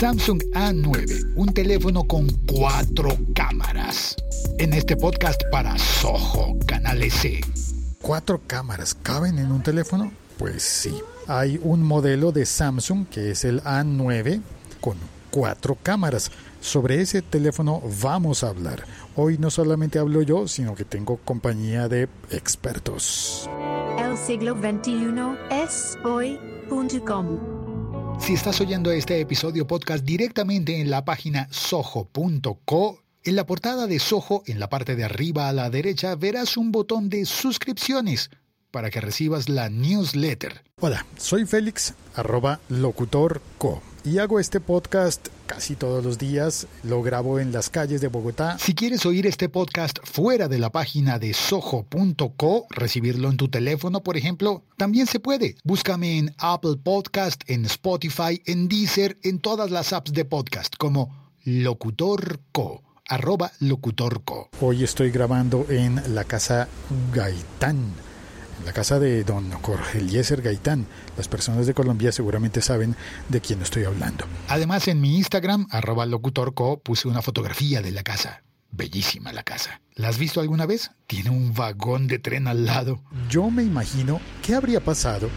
Samsung A9, un teléfono con cuatro cámaras. En este podcast para Soho, Canal S. ¿Cuatro cámaras caben en un teléfono? Pues sí. Hay un modelo de Samsung que es el A9 con cuatro cámaras. Sobre ese teléfono vamos a hablar. Hoy no solamente hablo yo, sino que tengo compañía de expertos. El siglo XXI es hoy.com. Si estás oyendo este episodio podcast directamente en la página soho.co, en la portada de Soho, en la parte de arriba a la derecha, verás un botón de suscripciones para que recibas la newsletter. Hola, soy Félix, arroba locutorco, y hago este podcast casi todos los días, lo grabo en las calles de Bogotá. Si quieres oír este podcast fuera de la página de soho.co, recibirlo en tu teléfono, por ejemplo, también se puede. Búscame en Apple Podcast, en Spotify, en Deezer, en todas las apps de podcast como locutorco arroba locutorco. Hoy estoy grabando en la casa Gaitán la casa de don Jorge Eliezer Gaitán. Las personas de Colombia seguramente saben de quién estoy hablando. Además, en mi Instagram, arroba locutorco, puse una fotografía de la casa. Bellísima la casa. ¿La has visto alguna vez? Tiene un vagón de tren al lado. Yo me imagino qué habría pasado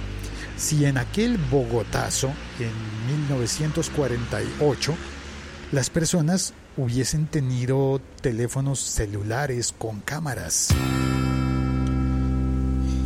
si en aquel Bogotazo, en 1948, las personas hubiesen tenido teléfonos celulares con cámaras.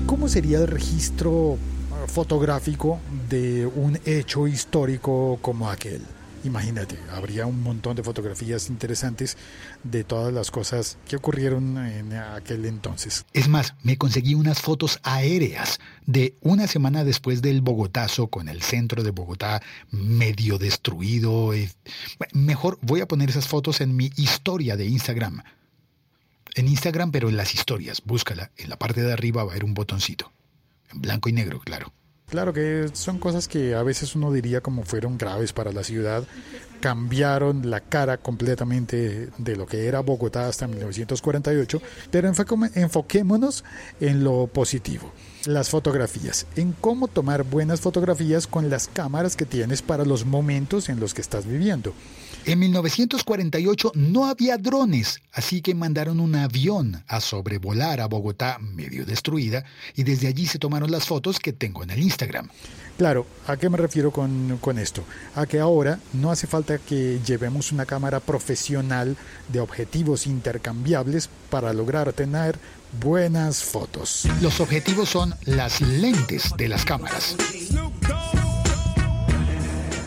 ¿Cómo sería el registro ah, fotográfico de un hecho histórico como aquel? Imagínate, habría un montón de fotografías interesantes de todas las cosas que ocurrieron en aquel entonces. Es más, me conseguí unas fotos aéreas de una semana después del Bogotazo con el centro de Bogotá medio destruido. Mejor voy a poner esas fotos en mi historia de Instagram en Instagram, pero en las historias. Búscala. En la parte de arriba va a haber un botoncito. En blanco y negro, claro. Claro que son cosas que a veces uno diría como fueron graves para la ciudad. Cambiaron la cara completamente de lo que era Bogotá hasta 1948. Pero enfoquémonos en lo positivo. Las fotografías. En cómo tomar buenas fotografías con las cámaras que tienes para los momentos en los que estás viviendo. En 1948 no había drones, así que mandaron un avión a sobrevolar a Bogotá medio destruida y desde allí se tomaron las fotos que tengo en el Instagram. Claro, ¿a qué me refiero con, con, esto? A que ahora no hace falta que llevemos una cámara profesional de objetivos intercambiables para lograr tener buenas fotos. Los objetivos son las lentes de las cámaras.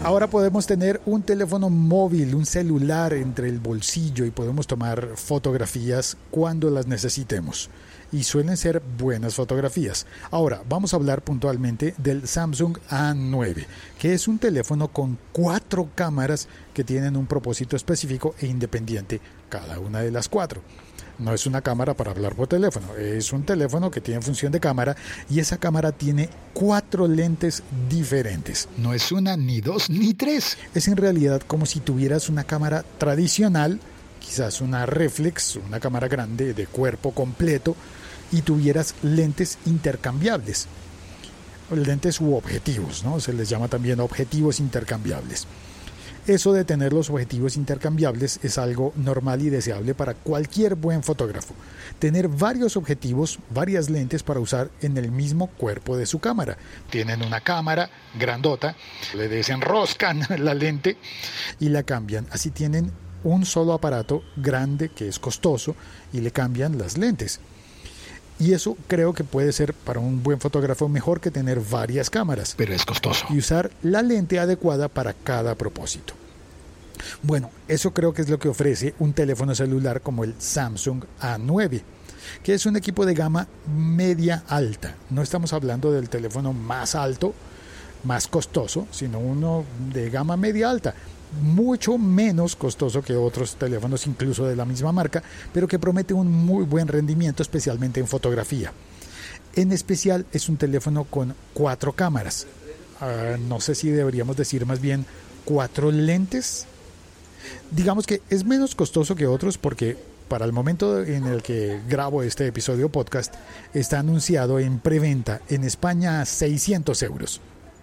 Ahora podemos tener un teléfono móvil, un celular entre el bolsillo y podemos tomar fotografías cuando las necesitemos. Y suelen ser buenas fotografías. Ahora, vamos a hablar puntualmente del Samsung A9, que es un teléfono con cuatro cámaras que tienen un propósito específico e independiente, cada una de las cuatro. No es una cámara para hablar por teléfono, es un teléfono que tiene función de cámara y esa cámara tiene cuatro lentes diferentes. No es una, ni dos, ni tres. Es en realidad como si tuvieras una cámara tradicional, quizás una reflex, una cámara grande de cuerpo completo, y tuvieras lentes intercambiables. Lentes u objetivos, ¿no? Se les llama también objetivos intercambiables. Eso de tener los objetivos intercambiables es algo normal y deseable para cualquier buen fotógrafo. Tener varios objetivos, varias lentes para usar en el mismo cuerpo de su cámara. Tienen una cámara grandota, le desenroscan la lente y la cambian. Así tienen un solo aparato grande que es costoso y le cambian las lentes. Y eso creo que puede ser para un buen fotógrafo mejor que tener varias cámaras. Pero es costoso. Y usar la lente adecuada para cada propósito. Bueno, eso creo que es lo que ofrece un teléfono celular como el Samsung A9 que es un equipo de gama media alta. No estamos hablando del teléfono más alto, más costoso, sino uno de gama media alta mucho menos costoso que otros teléfonos incluso de la misma marca, pero que promete un muy buen rendimiento especialmente en fotografía. En especial es un teléfono con cuatro cámaras. Ah, no sé si deberíamos decir más bien cuatro lentes. Digamos que es menos costoso que otros porque para el momento en el que grabo este episodio podcast está anunciado en preventa en España a 600 euros.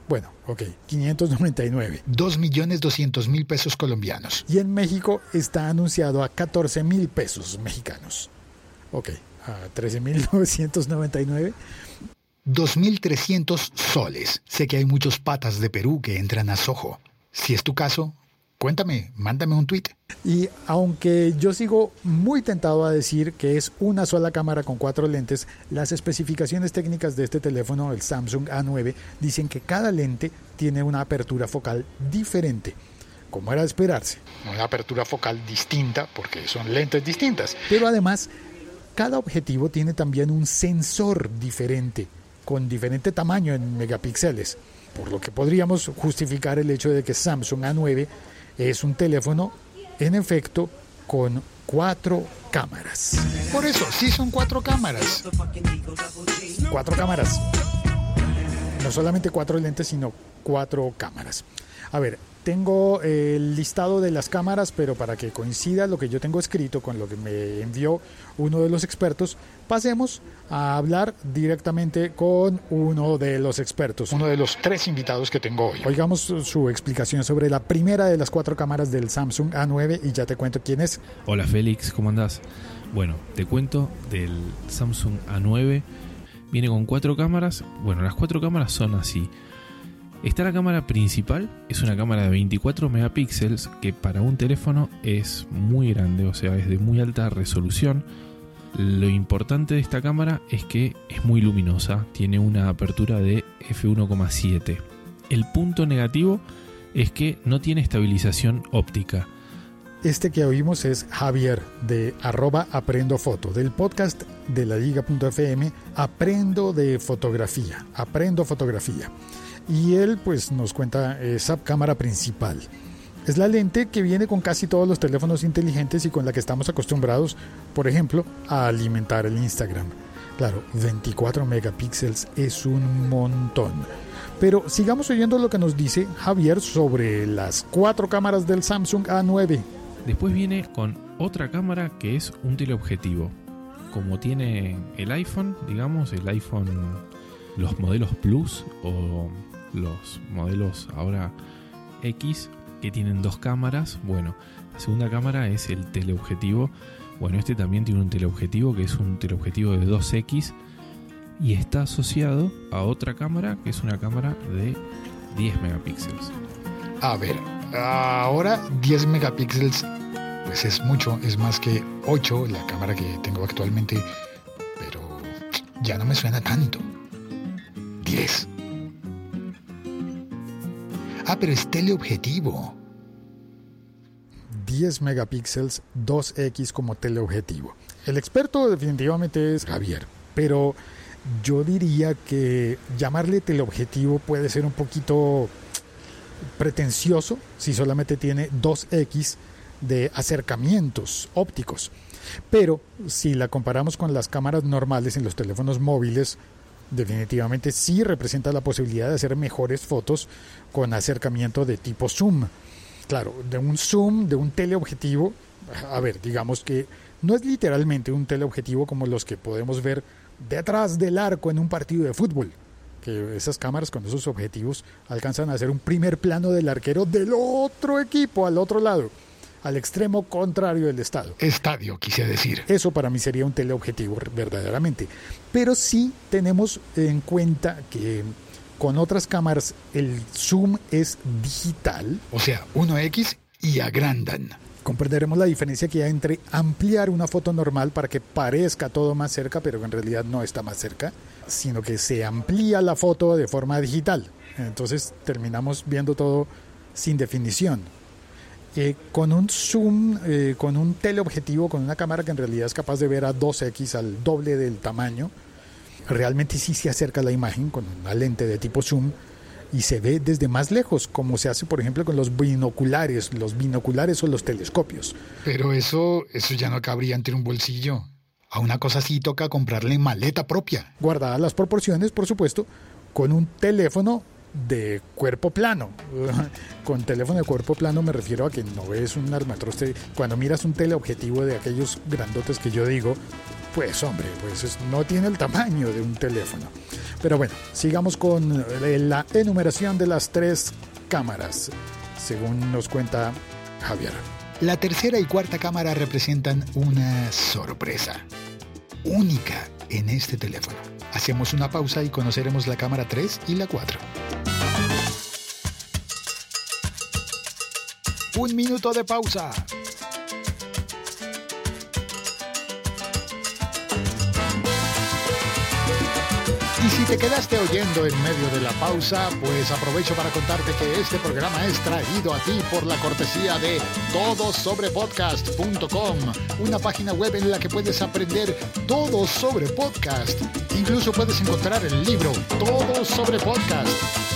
Bueno, ok, 599. 2.200.000 pesos colombianos. Y en México está anunciado a 14 mil pesos mexicanos. Ok, a 13.999. 2.300 soles. Sé que hay muchos patas de Perú que entran a Soho. Si es tu caso, cuéntame, mándame un tweet. Y aunque yo sigo muy tentado a decir que es una sola cámara con cuatro lentes, las especificaciones técnicas de este teléfono, el Samsung A9, dicen que cada lente tiene una apertura focal diferente. Como era de esperarse. Una apertura focal distinta porque son lentes distintas. Pero además, cada objetivo tiene también un sensor diferente, con diferente tamaño en megapíxeles. Por lo que podríamos justificar el hecho de que Samsung A9 es un teléfono en efecto con cuatro cámaras. Por eso, sí son cuatro cámaras. Cuatro cámaras. No solamente cuatro lentes, sino cuatro cámaras. A ver, tengo el listado de las cámaras, pero para que coincida lo que yo tengo escrito con lo que me envió uno de los expertos, pasemos a hablar directamente con uno de los expertos. Uno de los tres invitados que tengo hoy. Oigamos su explicación sobre la primera de las cuatro cámaras del Samsung A9 y ya te cuento quién es. Hola Félix, ¿cómo andás? Bueno, te cuento del Samsung A9. Viene con cuatro cámaras. Bueno, las cuatro cámaras son así. Está la cámara principal, es una cámara de 24 megapíxeles que para un teléfono es muy grande, o sea, es de muy alta resolución. Lo importante de esta cámara es que es muy luminosa, tiene una apertura de f1,7. El punto negativo es que no tiene estabilización óptica. Este que oímos es Javier de arroba aprendo foto, del podcast de la liga.fm, aprendo de fotografía, aprendo fotografía y él pues nos cuenta esa cámara principal. Es la lente que viene con casi todos los teléfonos inteligentes y con la que estamos acostumbrados, por ejemplo, a alimentar el Instagram. Claro, 24 megapíxeles es un montón. Pero sigamos oyendo lo que nos dice Javier sobre las cuatro cámaras del Samsung A9. Después viene con otra cámara que es un teleobjetivo. Como tiene el iPhone, digamos, el iPhone, los modelos Plus o los modelos ahora X que tienen dos cámaras. Bueno, la segunda cámara es el teleobjetivo. Bueno, este también tiene un teleobjetivo que es un teleobjetivo de 2X y está asociado a otra cámara que es una cámara de 10 megapíxeles. A ver, ahora 10 megapíxeles pues es mucho, es más que 8 la cámara que tengo actualmente, pero ya no me suena tanto. 10. Ah, pero es teleobjetivo. 10 megapíxeles, 2X como teleobjetivo. El experto definitivamente es Javier, pero yo diría que llamarle teleobjetivo puede ser un poquito pretencioso si solamente tiene 2X de acercamientos ópticos. Pero si la comparamos con las cámaras normales en los teléfonos móviles, definitivamente sí representa la posibilidad de hacer mejores fotos con acercamiento de tipo zoom. Claro, de un zoom, de un teleobjetivo, a ver, digamos que no es literalmente un teleobjetivo como los que podemos ver detrás del arco en un partido de fútbol, que esas cámaras con esos objetivos alcanzan a hacer un primer plano del arquero del otro equipo al otro lado al extremo contrario del estado. Estadio, quise decir. Eso para mí sería un teleobjetivo verdaderamente. Pero sí tenemos en cuenta que con otras cámaras el zoom es digital. O sea, 1X y agrandan. Comprenderemos la diferencia que hay entre ampliar una foto normal para que parezca todo más cerca, pero en realidad no está más cerca, sino que se amplía la foto de forma digital. Entonces terminamos viendo todo sin definición. Eh, con un zoom, eh, con un teleobjetivo, con una cámara que en realidad es capaz de ver a 2x al doble del tamaño, realmente sí se acerca la imagen con una lente de tipo zoom y se ve desde más lejos, como se hace por ejemplo con los binoculares, los binoculares o los telescopios. Pero eso, eso ya no cabría entre un bolsillo. A una cosa así toca comprarle maleta propia. Guardadas las proporciones, por supuesto, con un teléfono de cuerpo plano. Con teléfono de cuerpo plano me refiero a que no ves un armatroste. Cuando miras un teleobjetivo de aquellos grandotes que yo digo, pues hombre, pues es- no tiene el tamaño de un teléfono. Pero bueno, sigamos con la enumeración de las tres cámaras, según nos cuenta Javier. La tercera y cuarta cámara representan una sorpresa única en este teléfono. Hacemos una pausa y conoceremos la cámara 3 y la 4. Un minuto de pausa. Te quedaste oyendo en medio de la pausa, pues aprovecho para contarte que este programa es traído a ti por la cortesía de todosobrepodcast.com, una página web en la que puedes aprender todo sobre podcast. Incluso puedes encontrar el libro Todo sobre podcast.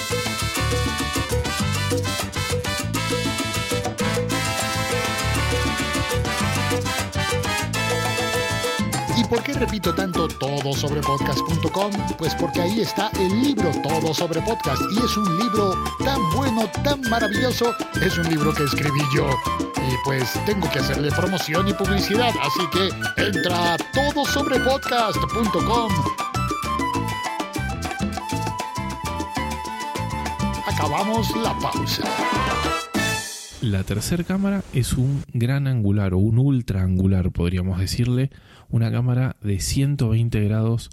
Por qué repito tanto todo sobre podcast.com? Pues porque ahí está el libro Todo sobre podcast y es un libro tan bueno, tan maravilloso, es un libro que escribí yo. Y pues tengo que hacerle promoción y publicidad, así que entra a todosobrepodcast.com. Acabamos la pausa. La tercera cámara es un gran angular o un ultra angular, podríamos decirle, una cámara de 120 grados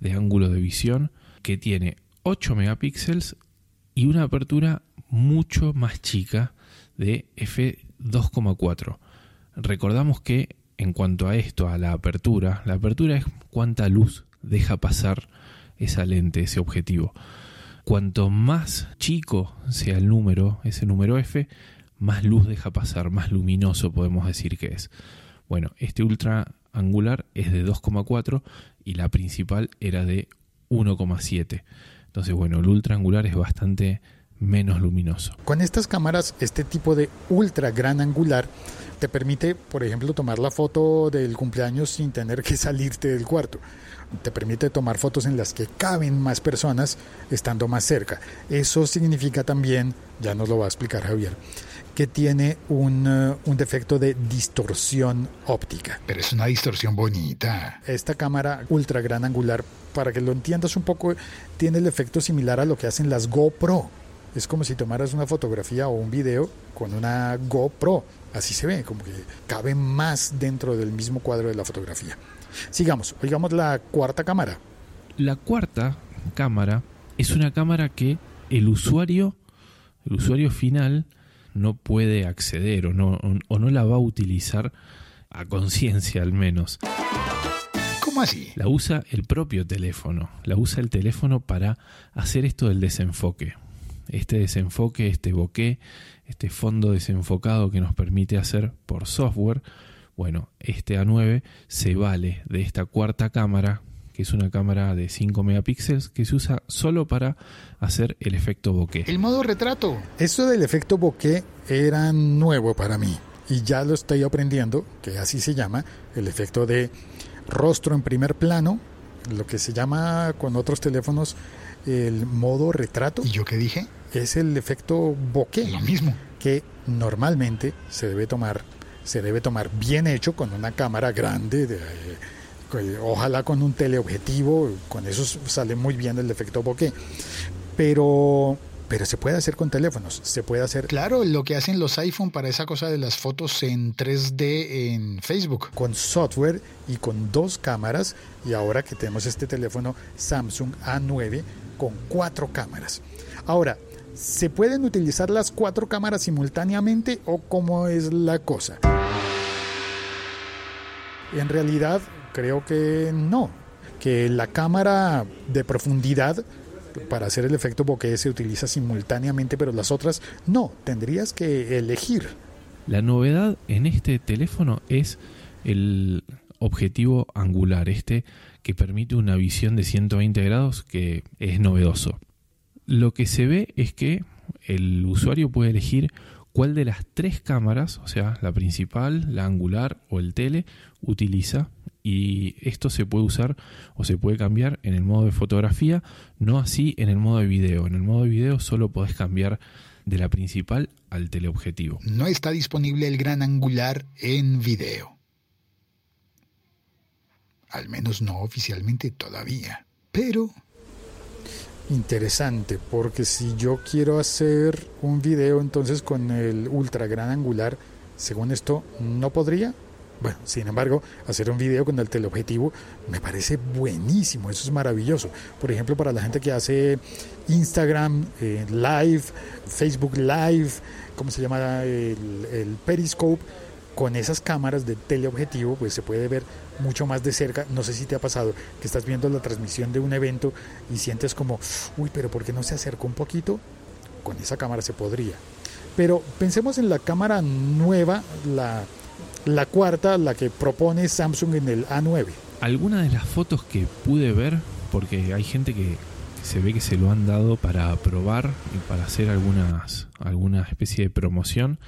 de ángulo de visión que tiene 8 megapíxeles y una apertura mucho más chica de f2,4. Recordamos que en cuanto a esto, a la apertura, la apertura es cuánta luz deja pasar esa lente, ese objetivo. Cuanto más chico sea el número, ese número f, más luz deja pasar, más luminoso podemos decir que es. Bueno, este ultra angular es de 2,4 y la principal era de 1,7. Entonces, bueno, el ultra angular es bastante menos luminoso. Con estas cámaras, este tipo de ultra gran angular te permite, por ejemplo, tomar la foto del cumpleaños sin tener que salirte del cuarto. Te permite tomar fotos en las que caben más personas estando más cerca. Eso significa también, ya nos lo va a explicar Javier, que tiene un, uh, un defecto de distorsión óptica. Pero es una distorsión bonita. Esta cámara ultra gran angular, para que lo entiendas un poco, tiene el efecto similar a lo que hacen las GoPro. Es como si tomaras una fotografía o un video con una GoPro. Así se ve, como que cabe más dentro del mismo cuadro de la fotografía. Sigamos, oigamos la cuarta cámara. La cuarta cámara es una cámara que el usuario, el usuario final, no puede acceder o no, o no la va a utilizar a conciencia al menos. ¿Cómo así? La usa el propio teléfono, la usa el teléfono para hacer esto del desenfoque. Este desenfoque, este bokeh, este fondo desenfocado que nos permite hacer por software. Bueno, este A9 se vale de esta cuarta cámara, que es una cámara de 5 megapíxeles, que se usa solo para hacer el efecto bokeh. El modo retrato. Esto del efecto bokeh era nuevo para mí y ya lo estoy aprendiendo, que así se llama, el efecto de rostro en primer plano, lo que se llama con otros teléfonos el modo retrato, ¿Y yo qué dije? es el efecto bokeh. Lo mismo. que normalmente se debe tomar se debe tomar bien hecho con una cámara grande de, eh, ojalá con un teleobjetivo con eso sale muy bien el efecto bokeh pero pero se puede hacer con teléfonos se puede hacer Claro, lo que hacen los iPhone para esa cosa de las fotos en 3D en Facebook. con software y con dos cámaras y ahora que tenemos este teléfono Samsung A9 con cuatro cámaras. Ahora, ¿se pueden utilizar las cuatro cámaras simultáneamente o cómo es la cosa? En realidad creo que no, que la cámara de profundidad para hacer el efecto bokeh se utiliza simultáneamente, pero las otras no, tendrías que elegir. La novedad en este teléfono es el objetivo angular, este que permite una visión de 120 grados que es novedoso. Lo que se ve es que el usuario puede elegir cuál de las tres cámaras, o sea, la principal, la angular o el tele, utiliza y esto se puede usar o se puede cambiar en el modo de fotografía, no así en el modo de video. En el modo de video solo podés cambiar de la principal al teleobjetivo. No está disponible el gran angular en video. al menos no oficialmente todavía. Pero Interesante, porque si yo quiero hacer un video entonces con el ultra gran angular, según esto, no podría. Bueno, sin embargo, hacer un video con el teleobjetivo me parece buenísimo, eso es maravilloso. Por ejemplo, para la gente que hace Instagram eh, Live, Facebook Live, ¿cómo se llama? El, el Periscope, con esas cámaras de teleobjetivo, pues se puede ver mucho más de cerca. No sé si te ha pasado que estás viendo la transmisión de un evento y sientes como, uy, pero ¿por qué no se acerca un poquito? Con esa cámara se podría. Pero pensemos en la cámara nueva, la, la cuarta, la que propone Samsung en el A9. Algunas de las fotos que pude ver, porque hay gente que se ve que se lo han dado para probar y para hacer algunas, alguna especie de promoción.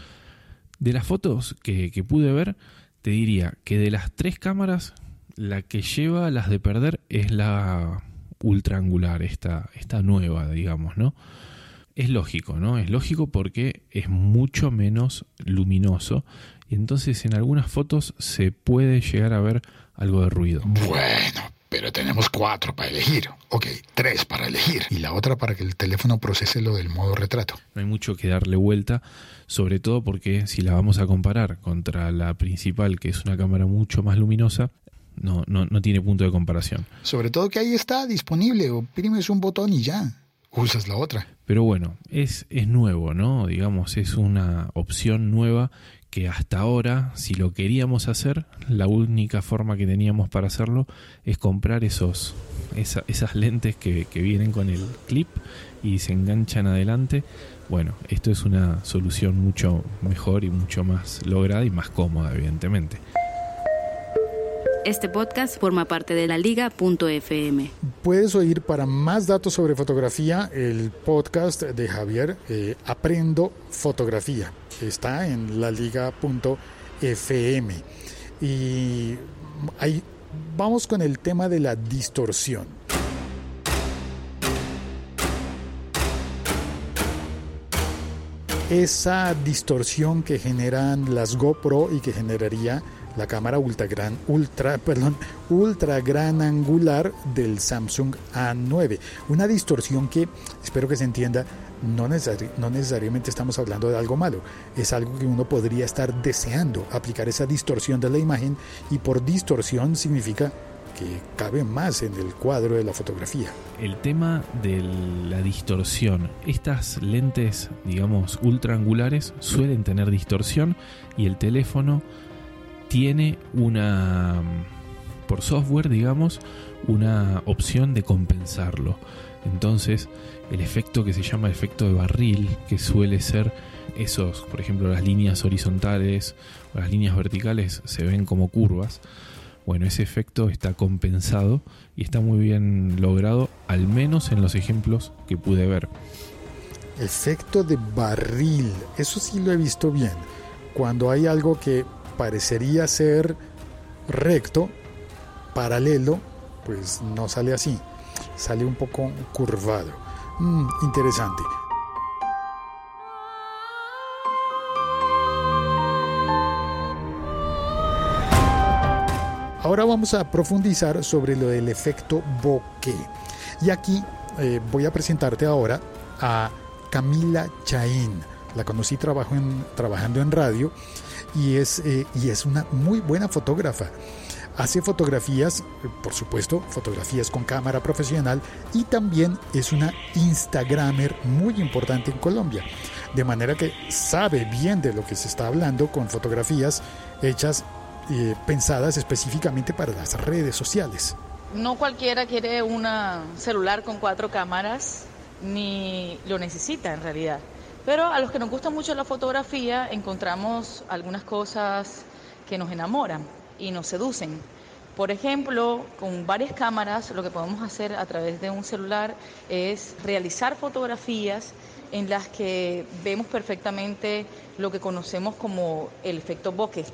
De las fotos que, pude ver, te diría que de las tres cámaras, la que lleva las de perder es la ultra angular, esta, esta nueva, digamos, ¿no? Es lógico, ¿no? Es lógico porque es mucho menos luminoso entonces en algunas fotos se puede llegar a ver algo de ruido. bueno, pero tenemos cuatro para elegir. Ok, tres para elegir. Y la otra para que el teléfono procese lo del modo retrato. No hay mucho que darle vuelta, sobre todo porque si la vamos a comparar contra la principal, que es una cámara mucho más luminosa, no, no, no tiene punto de comparación. Sobre todo que ahí está disponible. Oprimes un botón y ya. Usas la otra. Pero bueno, es, es nuevo, ¿no? Digamos, es una opción nueva que hasta ahora, si lo queríamos hacer, la única forma que teníamos para hacerlo es comprar esos, esa- esas lentes que, que vienen con el clip y se enganchan adelante. Bueno, esto es una solución mucho mejor y mucho más lograda y más cómoda, evidentemente. Este podcast forma parte de la liga.fm. Puedes oír para más datos sobre fotografía el podcast de Javier eh, Aprendo Fotografía. Está en la liga.fm. Y ahí vamos con el tema de la distorsión. Esa distorsión que generan las GoPro y que generaría la cámara ultra gran, ultra, perdón, ultra gran angular del Samsung A9. Una distorsión que, espero que se entienda, no, necesari- no necesariamente estamos hablando de algo malo. Es algo que uno podría estar deseando, aplicar esa distorsión de la imagen y por distorsión significa que cabe más en el cuadro de la fotografía. El tema de la distorsión. Estas lentes, digamos, ultra angulares suelen tener distorsión y el teléfono tiene una, por software, digamos, una opción de compensarlo. Entonces, el efecto que se llama efecto de barril, que suele ser esos, por ejemplo, las líneas horizontales o las líneas verticales se ven como curvas. Bueno, ese efecto está compensado y está muy bien logrado, al menos en los ejemplos que pude ver. Efecto de barril, eso sí lo he visto bien. Cuando hay algo que parecería ser recto, paralelo, pues no sale así, sale un poco curvado. Mm, interesante. Ahora vamos a profundizar sobre lo del efecto bokeh. Y aquí eh, voy a presentarte ahora a Camila Chaín. La conocí trabajo en- trabajando en radio y es, eh, y es una muy buena fotógrafa. Hace fotografías, eh, por supuesto, fotografías con cámara profesional y también es una Instagramer muy importante en Colombia. De manera que sabe bien de lo que se está hablando con fotografías hechas, eh, pensadas específicamente para las redes sociales. No cualquiera quiere un celular con cuatro cámaras, ni lo necesita en realidad. Pero a los que nos gusta mucho la fotografía encontramos algunas cosas que nos enamoran y nos seducen. Por ejemplo, con varias cámaras lo que podemos hacer a través de un celular es realizar fotografías en las que vemos perfectamente lo que conocemos como el efecto bokeh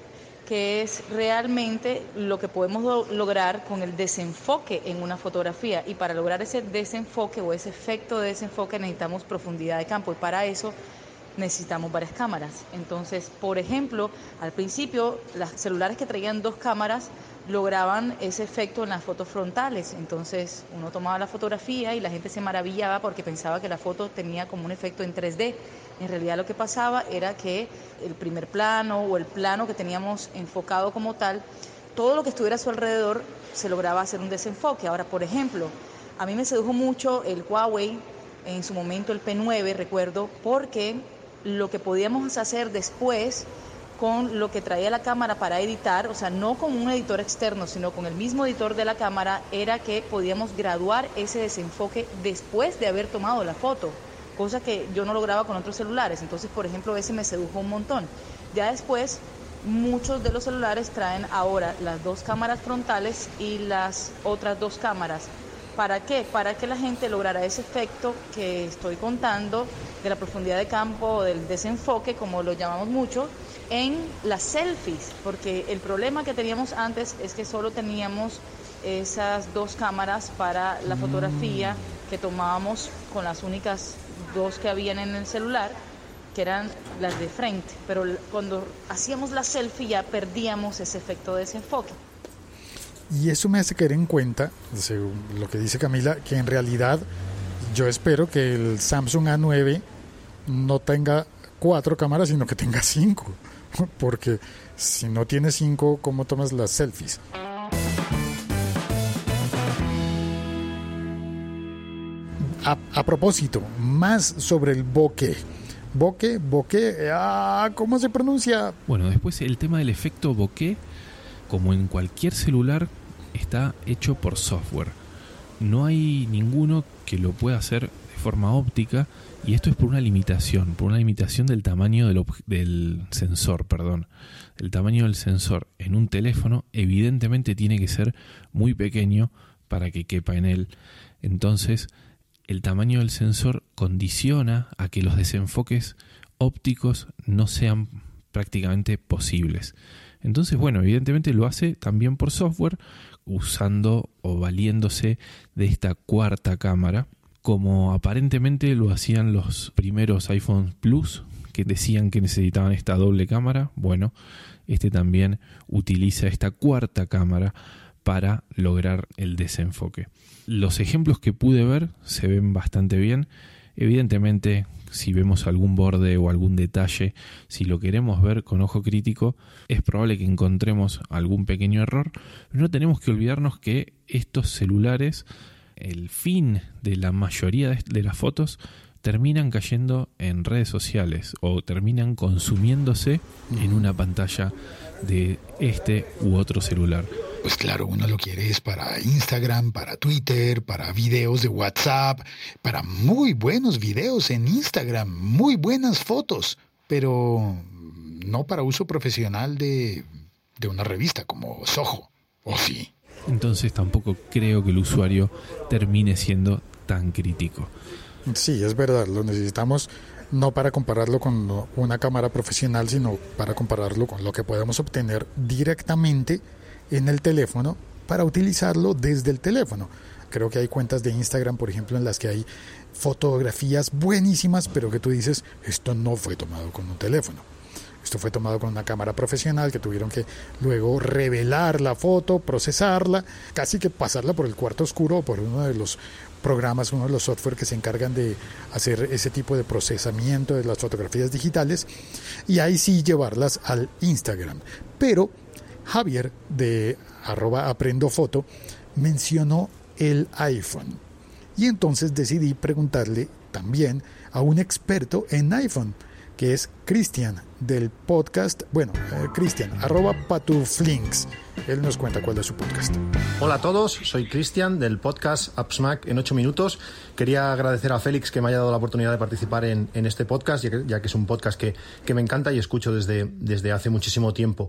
que es realmente lo que podemos lo- lograr con el desenfoque en una fotografía. Y para lograr ese desenfoque o ese efecto de desenfoque necesitamos profundidad de campo y para eso necesitamos varias cámaras. Entonces, por ejemplo, al principio, los celulares que traían dos cámaras lograban ese efecto en las fotos frontales. Entonces uno tomaba la fotografía y la gente se maravillaba porque pensaba que la foto tenía como un efecto en 3D. En realidad lo que pasaba era que el primer plano o el plano que teníamos enfocado como tal, todo lo que estuviera a su alrededor se lograba hacer un desenfoque. Ahora, por ejemplo, a mí me sedujo mucho el Huawei, en su momento el P9, recuerdo, porque lo que podíamos hacer después con lo que traía la cámara para editar, o sea, no con un editor externo, sino con el mismo editor de la cámara, era que podíamos graduar ese desenfoque después de haber tomado la foto, cosa que yo no lograba con otros celulares. Entonces, por ejemplo, ese me sedujo un montón. Ya después, muchos de los celulares traen ahora las dos cámaras frontales y las otras dos cámaras. ¿Para qué? Para que la gente lograra ese efecto que estoy contando de la profundidad de campo, o del desenfoque, como lo llamamos mucho, en las selfies, porque el problema que teníamos antes es que solo teníamos esas dos cámaras para la fotografía que tomábamos con las únicas dos que habían en el celular, que eran las de frente, pero cuando hacíamos la selfie ya perdíamos ese efecto de desenfoque. Y eso me hace caer en cuenta, según lo que dice Camila, que en realidad yo espero que el Samsung A9 no tenga cuatro cámaras, sino que tenga cinco. porque si no tienes cinco, ¿cómo tomas las selfies? A, propósito, más sobre el bokeh. Bokeh, bokeh, ah, ¿cómo se pronuncia? Bueno, después el tema del efecto bokeh, como en cualquier celular, está hecho por software. No hay ninguno que lo pueda hacer de forma óptica y esto es por una limitación, por una limitación del tamaño del, sensor, perdón. El tamaño del sensor en un teléfono evidentemente tiene que ser muy pequeño para que quepa en él. Entonces, el tamaño del sensor condiciona a que los desenfoques ópticos no sean prácticamente posibles. Entonces, bueno, evidentemente lo hace también por software, usando o valiéndose de esta cuarta cámara como aparentemente lo hacían los primeros iPhone Plus, que decían que necesitaban esta doble cámara, bueno, este también utiliza esta cuarta cámara para lograr el desenfoque. Los ejemplos que pude ver se ven bastante bien. Evidentemente, si vemos algún borde o algún detalle, si lo queremos ver con ojo crítico, es probable que encontremos algún pequeño error. Pero no tenemos que olvidarnos que estos celulares el fin de la mayoría de las fotos terminan cayendo en redes sociales o terminan consumiéndose en una pantalla de este u otro celular. Pues claro, uno lo quiere es para Instagram, para Twitter, para videos de WhatsApp, para muy buenos videos en Instagram, muy buenas fotos, pero no para uso profesional de, de una revista como Soho, ¿o sí? Entonces tampoco creo que el usuario termine siendo tan crítico. Sí, es verdad, lo necesitamos no para compararlo con una cámara profesional, sino para compararlo con lo que podemos obtener directamente en el teléfono para utilizarlo desde el teléfono. Creo que hay cuentas de Instagram, por ejemplo, en las que hay fotografías buenísimas, pero que tú dices, esto no fue tomado con un teléfono. Esto fue tomado con una cámara profesional que tuvieron que luego revelar la foto, procesarla, casi que pasarla por el cuarto oscuro o por uno de los programas, uno de los software que se encargan de hacer ese tipo de procesamiento de las fotografías digitales y ahí sí llevarlas al Instagram. Pero Javier de arroba aprendo foto mencionó el iPhone y entonces decidí preguntarle también a un experto en iPhone que es Cristian del podcast, bueno, eh, Cristian, arroba patuflinks. Él nos cuenta cuál es su podcast. Hola a todos, soy Cristian del podcast AppSmack en 8 minutos. Quería agradecer a Félix que me haya dado la oportunidad de participar en, este podcast, ya que, ya que, es un podcast que, que me encanta y escucho desde, desde hace muchísimo tiempo.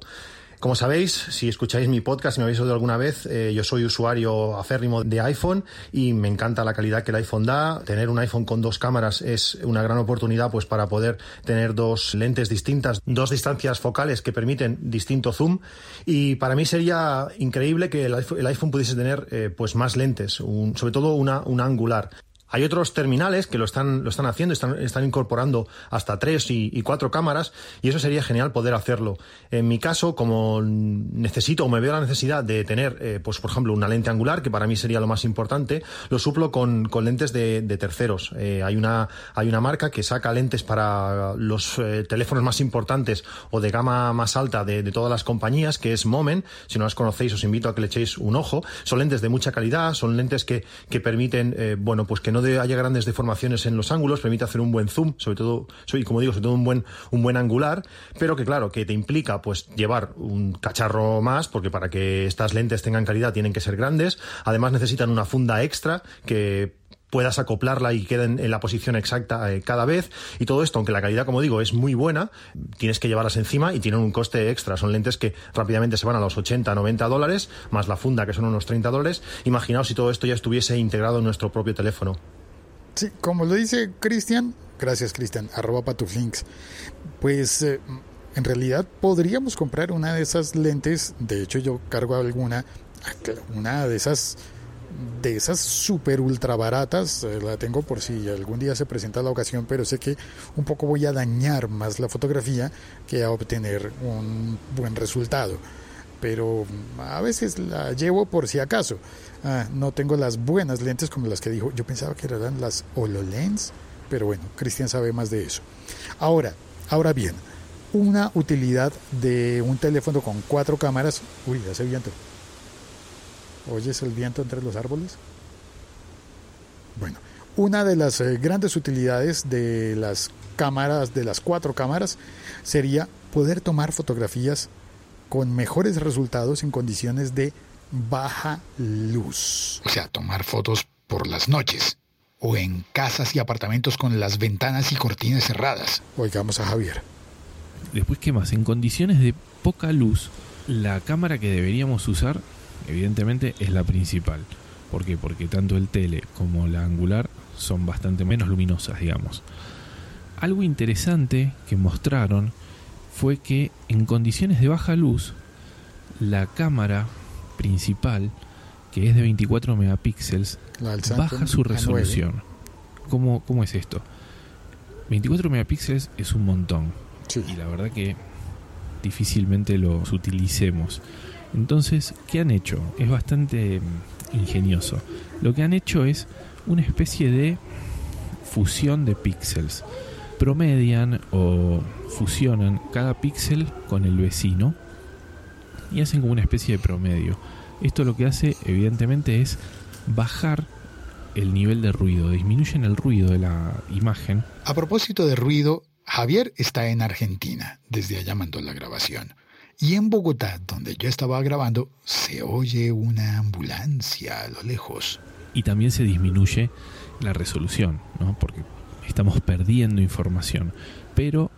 Como sabéis, si escucháis mi podcast, si me habéis oído alguna vez, eh, yo soy usuario aférrimo de iPhone y me encanta la calidad que el iPhone da. Tener un iPhone con dos cámaras es una gran oportunidad pues para poder tener dos lentes distintas, dos distancias focales que permiten distinto zoom y para mí sería increíble que el iPhone, pudiese tener eh, pues más lentes, sobre todo una, una angular. Hay otros terminales que lo están, lo están haciendo, están, están incorporando hasta tres y, cuatro cámaras y eso sería genial poder hacerlo. En mi caso, como necesito o me veo la necesidad de tener, eh, pues por ejemplo, una lente angular, que para mí sería lo más importante, lo suplo con, con lentes de, terceros. Eh, hay, una, hay una marca que saca lentes para los eh, teléfonos más importantes o de gama más alta de, de, todas las compañías, que es Moment. Si no las conocéis, os invito a que le echéis un ojo. Son lentes de mucha calidad, son lentes que, que permiten, bueno, pues que no de, haya grandes deformaciones en los ángulos, permite hacer un buen zoom, sobre todo, soy como digo, sobre todo un buen, un buen angular, pero que claro, que te implica pues llevar un cacharro más, porque para que estas lentes tengan calidad tienen que ser grandes, además necesitan una funda extra que puedas acoplarla y quede en, la posición exacta eh, cada vez. Y todo esto, aunque la calidad, como digo, es muy buena, tienes que llevarlas encima y tienen un coste extra. Son lentes que rápidamente se van a los 80, 90 dólares, más la funda, que son unos 30 dólares. Imaginaos si todo esto ya estuviese integrado en nuestro propio teléfono. Sí, como lo dice Cristian, gracias Cristian, arroba patuflinks, pues eh, en realidad podríamos comprar una de esas lentes, de hecho yo cargo alguna, una de esas de esas super ultra baratas, eh, la tengo por si algún día se presenta la ocasión, pero sé que un poco voy a dañar más la fotografía que a obtener un buen resultado. Pero a veces la llevo por si acaso. Ah, no tengo las buenas lentes como las que dijo. Yo pensaba que eran las HoloLens, pero bueno, Cristian sabe más de eso. Ahora, ahora bien, una utilidad de un teléfono con cuatro cámaras. Uy, hace viento. ¿Oyes el viento entre los árboles? Bueno, una de las eh, grandes utilidades de las cámaras, de las cuatro cámaras, sería poder tomar fotografías con mejores resultados en condiciones de baja luz. O sea, tomar fotos por las noches o en casas y apartamentos con las ventanas y cortinas cerradas. Oigamos a Javier. Después, ¿qué más? En condiciones de poca luz, la cámara que deberíamos usar, evidentemente, es la principal. ¿Por qué? Porque tanto el tele como la angular son bastante menos luminosas, digamos. Algo interesante que mostraron fue que en condiciones de baja luz, la cámara principal, que es de 24 megapíxeles, baja su resolución. ¿Cómo, ¿Cómo, es esto? 24 megapíxeles es un montón. Y la verdad que difícilmente los utilicemos. Entonces, ¿qué han hecho? Es bastante mm, ingenioso. Lo que han hecho es una especie de fusión de píxeles. Promedian o fusionan cada píxel con el vecino y hacen como una especie de promedio. Esto lo que hace evidentemente es bajar el nivel de ruido, disminuyen el ruido de la imagen. A propósito de ruido, Javier está en Argentina, desde allá mandó la grabación. Y en Bogotá, donde yo estaba grabando, se oye una ambulancia a lo lejos. Y también se disminuye la resolución, ¿no? Porque estamos perdiendo información, pero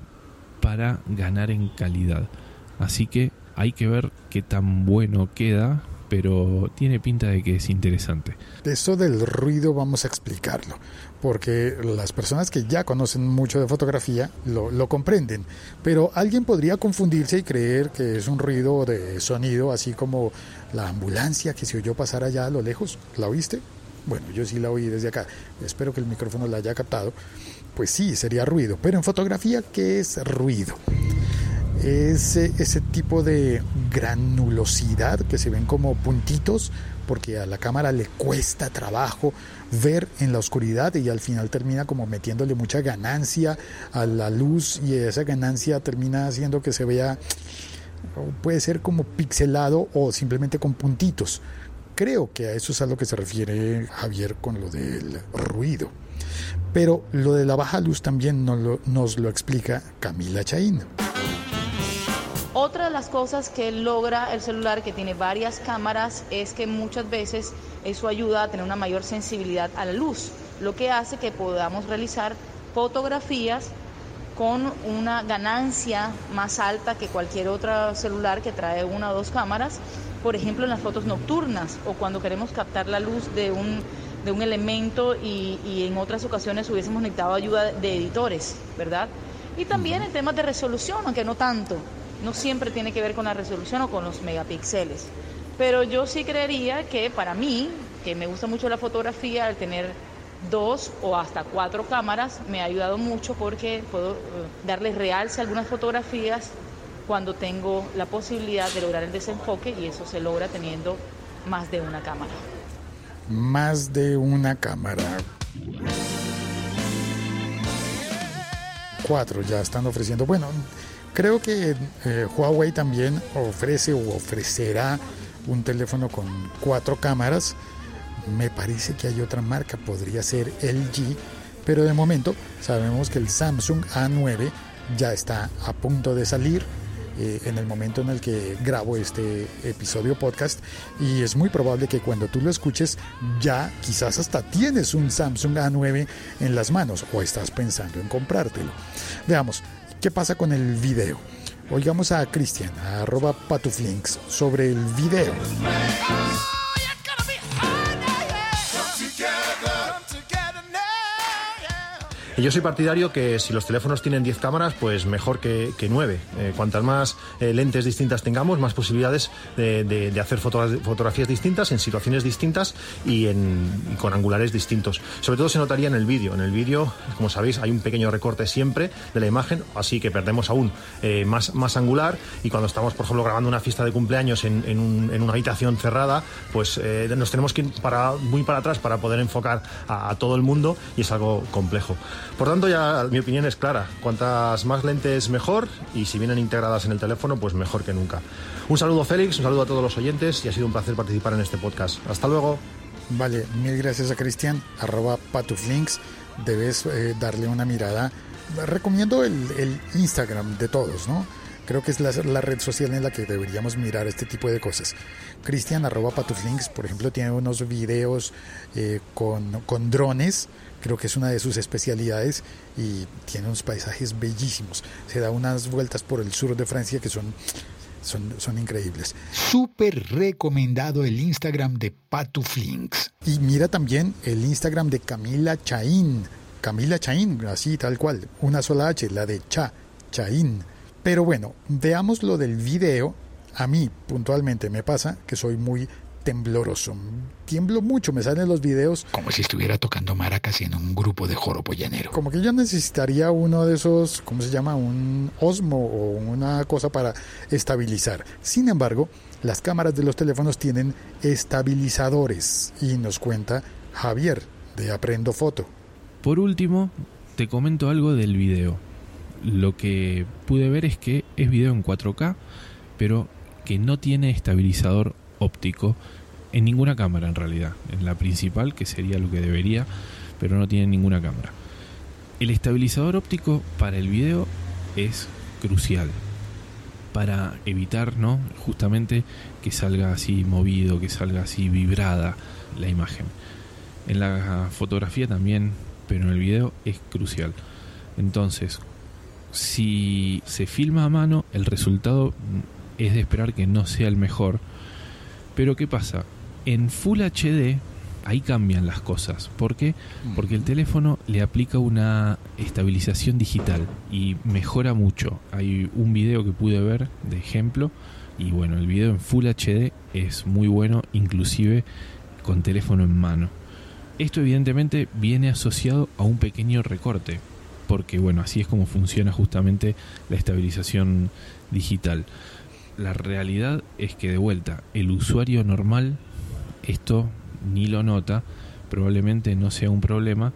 para ganar en calidad. Así que hay que ver qué tan bueno queda, pero tiene pinta de que es interesante. Esto del ruido vamos a explicarlo, porque las personas que ya conocen mucho de fotografía lo, comprenden, pero alguien podría confundirse y creer que es un ruido de sonido, así como la ambulancia que se oyó pasar allá a lo lejos. ¿La oíste? Bueno, yo sí la oí desde acá. Espero que el micrófono la haya captado. Pues sí, sería ruido. Pero en fotografía, ¿qué es ruido? Es ese tipo de granulosidad que se ven como puntitos porque a la cámara le cuesta trabajo ver en la oscuridad y al final termina como metiéndole mucha ganancia a la luz y esa ganancia termina haciendo que se vea puede ser como pixelado o simplemente con puntitos. Creo que a eso es a lo que se refiere Javier con lo del ruido. Pero lo de la baja luz también nos lo, nos lo explica Camila Chaín. Otra de las cosas que logra el celular, que tiene varias cámaras, es que muchas veces eso ayuda a tener una mayor sensibilidad a la luz, lo que hace que podamos realizar fotografías con una ganancia más alta que cualquier otro celular que trae una o dos cámaras, por ejemplo en las fotos nocturnas o cuando queremos captar la luz de un, de un elemento y, y en otras ocasiones hubiésemos necesitado ayuda de editores, ¿verdad? Y también en temas de resolución, aunque no tanto no siempre tiene que ver con la resolución o con los megapíxeles. Pero yo sí creería que para mí, que me gusta mucho la fotografía, al tener dos o hasta cuatro cámaras me ha ayudado mucho porque puedo eh, darle realce a algunas fotografías cuando tengo la posibilidad de lograr el desenfoque y eso se logra teniendo más de una cámara. Más de una cámara. Cuatro ya están ofreciendo. Bueno, creo que eh, Huawei también ofrece o ofrecerá un teléfono con cuatro cámaras. Me parece que hay otra marca, podría ser LG, pero de momento sabemos que el Samsung A9 ya está a punto de salir eh, en el momento en el que grabo este episodio podcast y es muy probable que cuando tú lo escuches ya quizás hasta tienes un Samsung A9 en las manos o estás pensando en comprártelo. Veamos, ¿qué pasa con el video? Oigamos a Cristian, arroba patuflinks, sobre el video. Yo soy partidario que si los teléfonos tienen 10 cámaras, pues mejor que, que 9. Eh, cuantas más eh, lentes distintas tengamos, más posibilidades de, hacer fotografías distintas en situaciones distintas y, con angulares distintos. Sobre todo se notaría en el vídeo. En el vídeo, como sabéis, hay un pequeño recorte siempre de la imagen, así que perdemos aún eh, más, angular y cuando estamos, por ejemplo, grabando una fiesta de cumpleaños en, una habitación cerrada, pues nos tenemos que ir muy para atrás para poder enfocar a todo el mundo y es algo complejo. Por tanto, ya mi opinión es clara. Cuantas más lentes, mejor. Y si vienen integradas en el teléfono, pues mejor que nunca. Un saludo, Félix. Un saludo a todos los oyentes. Y ha sido un placer participar en este podcast. Hasta luego. Vale, mil gracias a Cristian. Arroba patuflinks. Debes eh, darle una mirada. Recomiendo el, Instagram de todos, ¿no? Creo que es la, red social en la que deberíamos mirar este tipo de cosas. Cristian, arroba patuflinks, por ejemplo, tiene unos videos eh, con, con drones creo que es una de sus especialidades y tiene unos paisajes bellísimos. Se da unas vueltas por el sur de Francia que son, son, son increíbles. Súper recomendado el Instagram de Patuflinks. Y mira también el Instagram de Camila Chaín. Camila Chaín, así tal cual, una sola H, la de Cha, Chaín. Pero bueno, veamos lo del video. A mí puntualmente me pasa que soy muy tembloroso. Tiemblo mucho, me salen los videos. Como si estuviera tocando maracas en un grupo de joropo llanero. Como que yo necesitaría uno de esos, ¿cómo se llama? Un osmo o una cosa para estabilizar. Sin embargo, las cámaras de los teléfonos tienen estabilizadores y nos cuenta Javier de Aprendo Foto. Por último, te comento algo del video. Lo que pude ver es que es video en 4K, pero que no tiene estabilizador óptico en ninguna cámara en realidad. En la principal, que sería lo que debería, pero no tiene ninguna cámara. El estabilizador óptico para el video es crucial para evitar, ¿no? Justamente que salga así movido, que salga así vibrada la imagen. En la fotografía también, pero en el video es crucial. Entonces, si se filma a mano, el resultado es de esperar que no sea el mejor, pero ¿qué pasa? En Full HD ahí cambian las cosas. ¿Por qué? Porque el teléfono le aplica una estabilización digital y mejora mucho. Hay un video que pude ver de ejemplo y bueno, el video en Full HD es muy bueno, inclusive con teléfono en mano. Esto evidentemente viene asociado a un pequeño recorte, porque bueno, así es como funciona justamente la estabilización digital la realidad es que de vuelta, el usuario normal esto ni lo nota, probablemente no sea un problema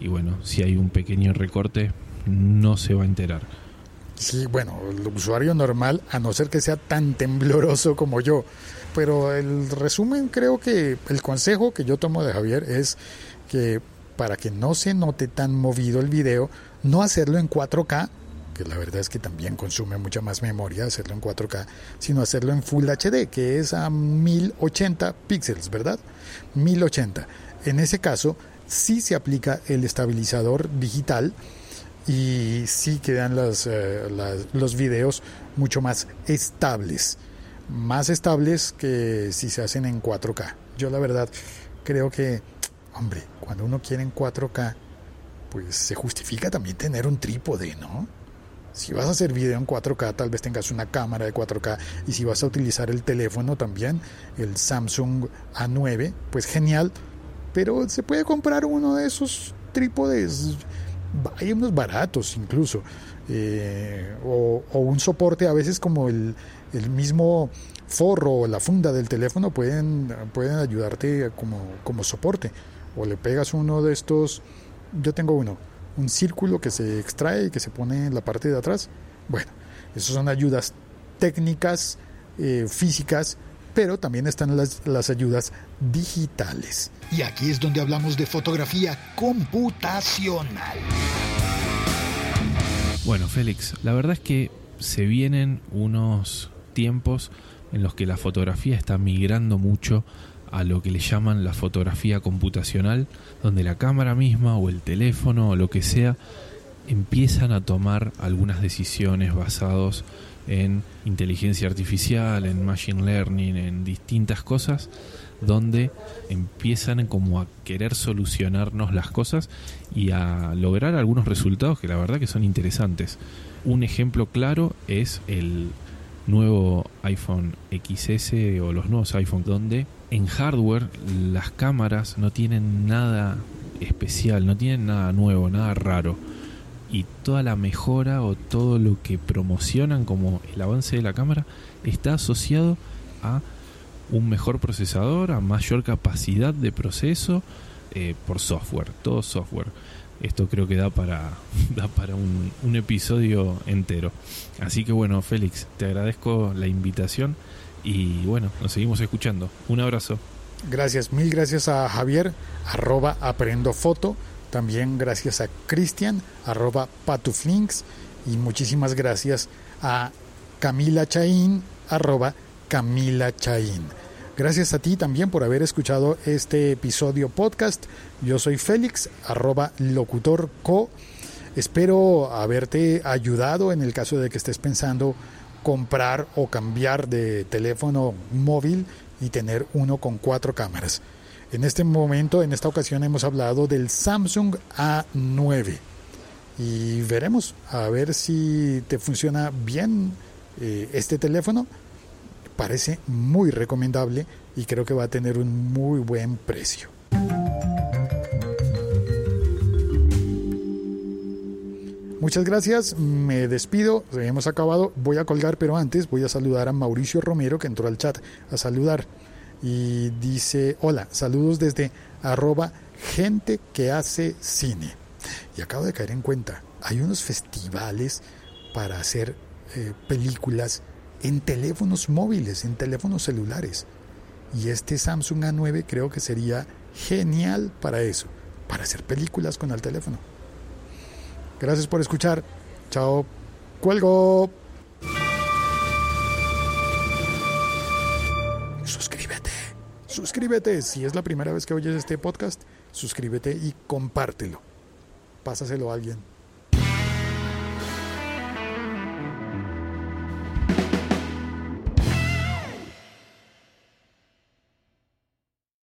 y bueno, si hay un pequeño recorte no se va a enterar. Sí, bueno, el usuario normal, a no ser que sea tan tembloroso como yo. Pero el resumen, creo que el consejo que yo tomo de Javier es que para que no se note tan movido el video, no hacerlo en 4K, que la verdad es que también consume mucha más memoria hacerlo en 4K, sino hacerlo en Full HD, que es a 1080 píxeles, ¿verdad? 1080. En ese caso, sí se aplica el estabilizador digital y sí quedan eh, los videos mucho más estables, más estables que si se hacen en 4K. Yo la verdad creo que, hombre, cuando uno quiere en 4K, pues se justifica también tener un trípode, ¿no? Si vas a hacer video en 4K, tal vez tengas una cámara de 4K. Y si vas a utilizar el teléfono también, el Samsung A9, pues genial. pero se puede comprar uno de esos trípodes, hay unos baratos incluso, eh, o, un soporte a veces como el, el mismo forro o la funda del teléfono pueden, pueden ayudarte como, como soporte. O le pegas uno de estos, yo tengo uno, un círculo que se extrae y que se pone en la parte de atrás. Bueno, esas son ayudas técnicas, eh, físicas, pero también están las, las ayudas digitales. Y aquí es donde hablamos de fotografía computacional. Bueno, Félix, la verdad es que se vienen unos tiempos en los que la fotografía está migrando mucho a lo que le llaman la fotografía computacional, donde la cámara misma o el teléfono o lo que sea empiezan a tomar algunas decisiones basados en inteligencia artificial, en machine learning, en distintas cosas, donde empiezan como a querer solucionarnos las cosas y a lograr algunos resultados que la verdad que son interesantes. Un ejemplo claro es el nuevo iPhone XS o los nuevos iPhone donde en hardware las cámaras no tienen nada especial, no tienen nada nuevo, nada raro. Y toda la mejora o todo lo que promocionan como el avance de la cámara está asociado a un mejor procesador, a mayor capacidad de proceso eh, por software, todo software. Esto creo que da para, da para un, un episodio entero. Así que bueno, Félix, te agradezco la invitación y bueno, nos seguimos escuchando. Un abrazo. Gracias, mil gracias a Javier, arroba aprendo foto. También gracias a Cristian, arroba patuflinks. Y muchísimas gracias a Camila Chaín, arroba Camila Chaín. Gracias a ti también por haber escuchado este episodio podcast. Yo soy Félix, arroba locutorco. Espero haberte ayudado en el caso de que estés pensando comprar o cambiar de teléfono móvil y tener uno con cuatro cámaras. En este momento, en esta ocasión, hemos hablado del Samsung A9 y veremos a ver si te funciona bien eh, este teléfono. Parece muy recomendable y creo que va a tener un muy buen precio. Muchas gracias, me despido, hemos acabado, voy a colgar, pero antes voy a saludar a Mauricio Romero que entró al chat a saludar y dice, hola, saludos desde arroba gente que hace cine. Y acabo de caer en cuenta, hay unos festivales para hacer eh, películas en teléfonos móviles, en teléfonos celulares. Y este Samsung A9 creo que sería genial para eso, para hacer películas con el teléfono. Gracias por escuchar. Chao. Cuelgo. Suscríbete. Suscríbete. Si es la primera vez que oyes este podcast, suscríbete y compártelo. Pásaselo a alguien.